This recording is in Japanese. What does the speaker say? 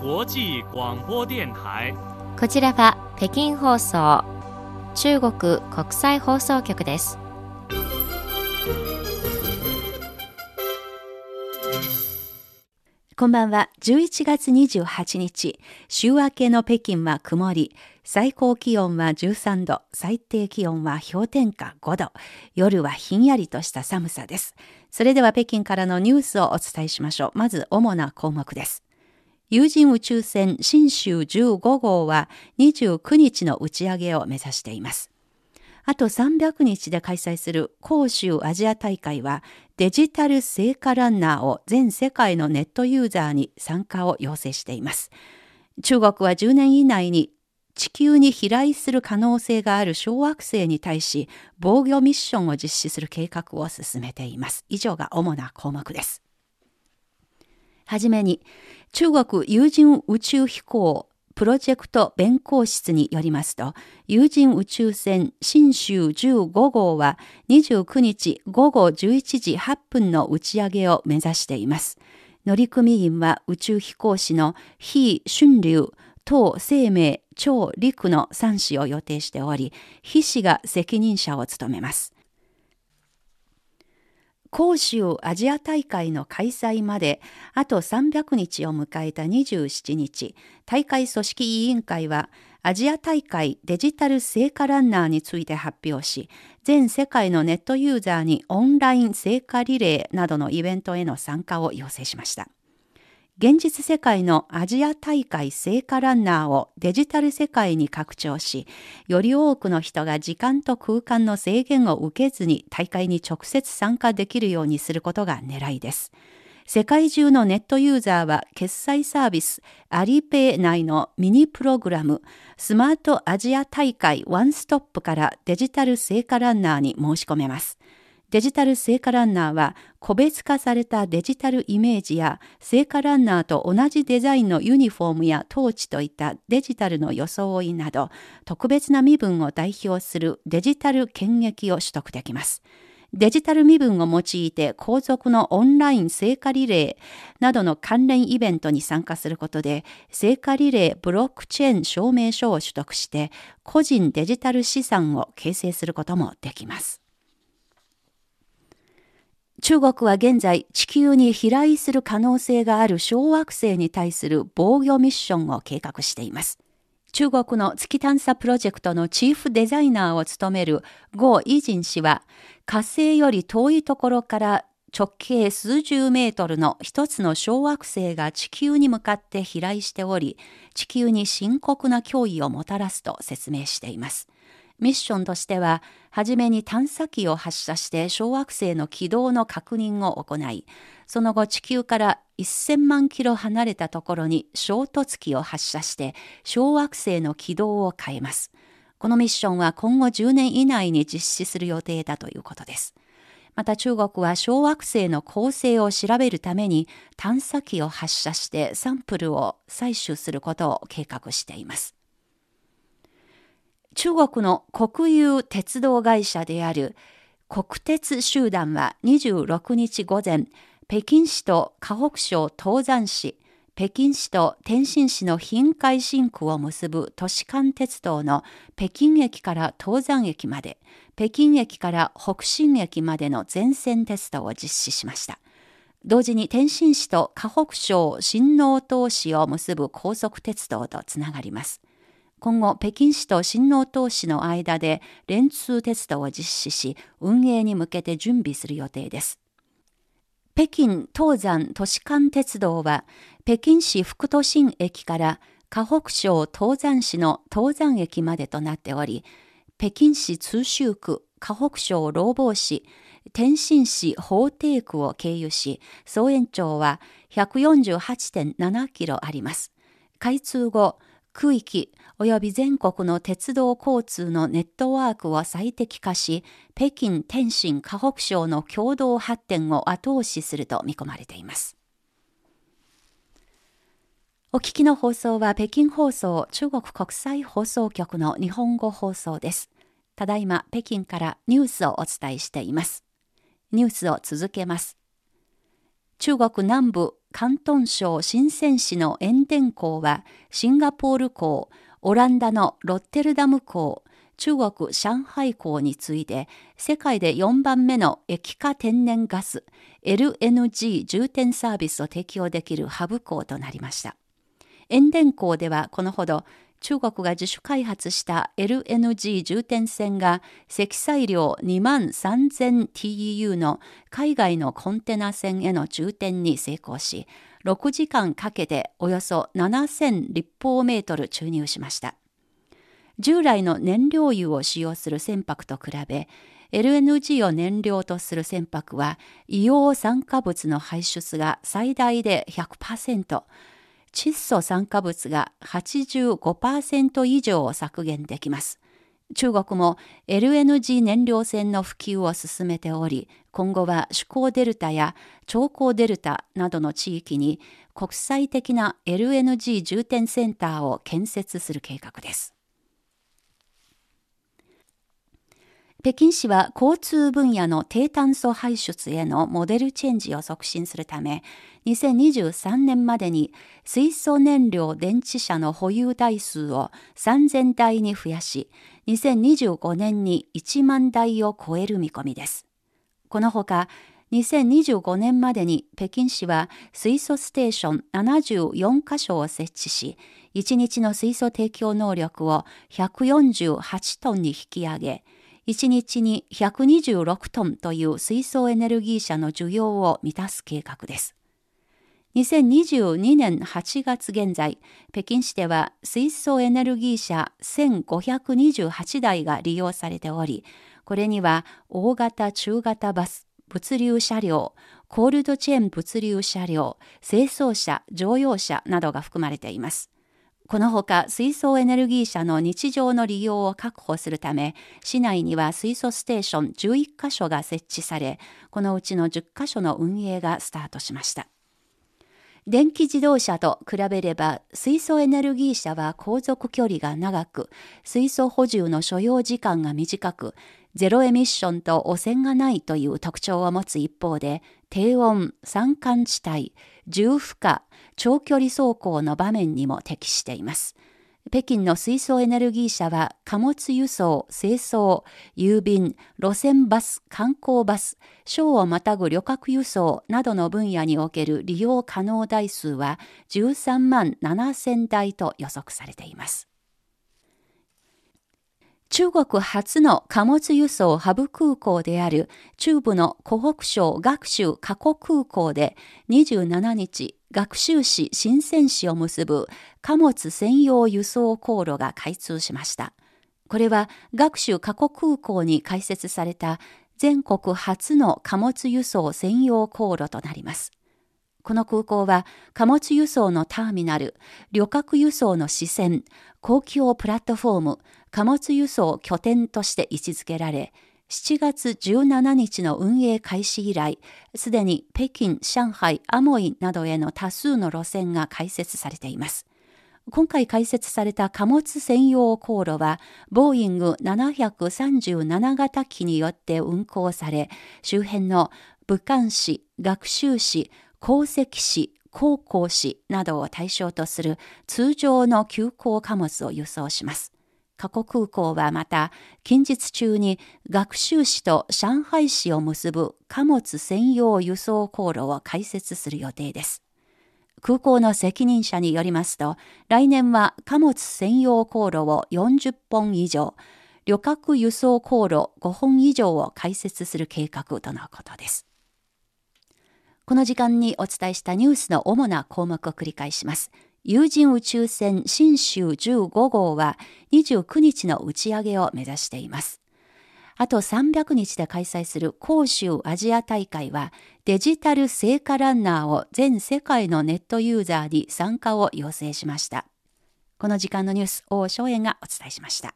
国際广播電台こちらは北京放送中国国際放送局ですこんばんは。11月28日、週明けの北京は曇り、最高気温は13度、最低気温は氷点下5度、夜はひんやりとした寒さです。それでは北京からのニュースをお伝えしましょう。まず主な項目です。有人宇宙船新州15号は29日の打ち上げを目指しています。あと300日で開催する広州アジア大会はデジタル聖火ランナーを全世界のネットユーザーに参加を要請しています。中国は10年以内に地球に飛来する可能性がある小惑星に対し防御ミッションを実施する計画を進めています。以上が主な項目です。はじめに、中国有人宇宙飛行プロジェクト弁公室によりますと、有人宇宙船新州15号は29日午後11時8分の打ち上げを目指しています。乗組員は宇宙飛行士の非春流、唐生命、超陸の3氏を予定しており、非氏が責任者を務めます。広州アジア大会の開催まであと300日を迎えた27日、大会組織委員会はアジア大会デジタル聖火ランナーについて発表し、全世界のネットユーザーにオンライン聖火リレーなどのイベントへの参加を要請しました。現実世界のアジア大会聖火ランナーをデジタル世界に拡張し、より多くの人が時間と空間の制限を受けずに大会に直接参加できるようにすることが狙いです。世界中のネットユーザーは決済サービスアリペイ内のミニプログラムスマートアジア大会ワンストップからデジタル聖火ランナーに申し込めます。デジタル聖火ランナーは個別化されたデジタルイメージや聖火ランナーと同じデザインのユニフォームやトーチといったデジタルの装いなど特別な身分を代表するデジタル権益を取得できます。デジタル身分を用いて皇族のオンライン聖火リレーなどの関連イベントに参加することで聖火リレーブロックチェーン証明書を取得して個人デジタル資産を形成することもできます。中国は現在地球に飛来する可能性がある小惑星に対する防御ミッションを計画しています。中国の月探査プロジェクトのチーフデザイナーを務めるゴー・イジン氏は火星より遠いところから直径数十メートルの一つの小惑星が地球に向かって飛来しており、地球に深刻な脅威をもたらすと説明しています。ミッションとしては、はじめに探査機を発射して小惑星の軌道の確認を行い、その後地球から1000万キロ離れたところに衝突機を発射して小惑星の軌道を変えます。このミッションは今後10年以内に実施する予定だということです。また中国は小惑星の構成を調べるために探査機を発射してサンプルを採取することを計画しています。中国の国有鉄道会社である国鉄集団は26日午前、北京市と河北省東山市、北京市と天津市の貧海新区を結ぶ都市間鉄道の北京駅から東山駅まで、北京駅から北新駅までの全線鉄道を実施しました。同時に天津市と河北省新納東市を結ぶ高速鉄道とつながります。今後、北京市と新納東市の間で連通鉄道を実施し、運営に向けて準備する予定です。北京東山都市間鉄道は、北京市副都心駅から河北省東山市の東山駅までとなっており、北京市通州区、河北省老房市、天津市法定区を経由し、総延長は148.7キロあります。開通後、区域及び全国の鉄道交通のネットワークを最適化し、北京、天津、河北省の共同発展を後押しすると見込まれています。お聞きの放送は北京放送中国国際放送局の日本語放送です。ただいま北京からニュースをお伝えしています。ニュースを続けます。中国南部広東省深セン市の塩田港はシンガポール港、オランダのロッテルダム港、中国上海港に次いで世界で4番目の液化天然ガス LNG 充填サービスを提供できるハブ港となりました。塩田港ではこのほど中国が自主開発した LNG 充填船が積載量2万 3000TEU の海外のコンテナ船への充填に成功し、6時間かけておよそ7000立方メートル注入しました。従来の燃料油を使用する船舶と比べ、LNG を燃料とする船舶は硫黄酸化物の排出が最大で100%、窒素酸化物が85%以上削減できます。中国も LNG 燃料船の普及を進めており、今後は主港デルタや長江デルタなどの地域に国際的な LNG 重点センターを建設する計画です。北京市は交通分野の低炭素排出へのモデルチェンジを促進するため、2023年までに水素燃料電池車の保有台数を3000台に増やし、2025年に1万台を超える見込みです。このほか、2025年までに北京市は水素ステーション74カ所を設置し、1日の水素提供能力を148トンに引き上げ、1日に126トンという水素エネルギー車の需要を満たす計画です。2022年8月現在、北京市では水素エネルギー車1528台が利用されており、これには大型中型バス、物流車両、コールドチェーン物流車両、清掃車、乗用車などが含まれています。このほか水素エネルギー車の日常の利用を確保するため、市内には水素ステーション11カ所が設置され、このうちの10カ所の運営がスタートしました。電気自動車と比べれば水素エネルギー車は航続距離が長く、水素補充の所要時間が短く、ゼロエミッションと汚染がないという特徴を持つ一方で、低温、山間地帯、重負荷、長距離走行の場面にも適しています。北京の水素エネルギー車は貨物輸送、清掃、郵便、路線バス、観光バス、省をまたぐ旅客輸送などの分野における利用可能台数は13万7000台と予測されています。中国初の貨物輸送ハブ空港である中部の湖北省学州過去空港で27日、学習市新鮮市を結ぶ貨物専用輸送航路が開通しました。これは学習過去空港に開設された全国初の貨物輸送専用航路となります。この空港は貨物輸送のターミナル、旅客輸送の支線、公共プラットフォーム、貨物輸送拠点として位置づけられ、7月17日の運営開始以来、すでに北京、上海、アモイなどへの多数の路線が開設されています。今回開設された貨物専用航路は、ボーイング737型機によって運行され、周辺の武漢市、学習市、鉱石市、高校市などを対象とする通常の急行貨物を輸送します。過去空港はまた近日中に学習市と上海市を結ぶ貨物専用輸送航路を開設する予定です。空港の責任者によりますと、来年は貨物専用航路を40本以上、旅客輸送航路5本以上を開設する計画とのことです。この時間にお伝えしたニュースの主な項目を繰り返します。有人宇宙船新州15号は29日の打ち上げを目指しています。あと300日で開催する広州アジア大会はデジタル聖火ランナーを全世界のネットユーザーに参加を要請しました。この時間のニュース、王翔燕がお伝えしました。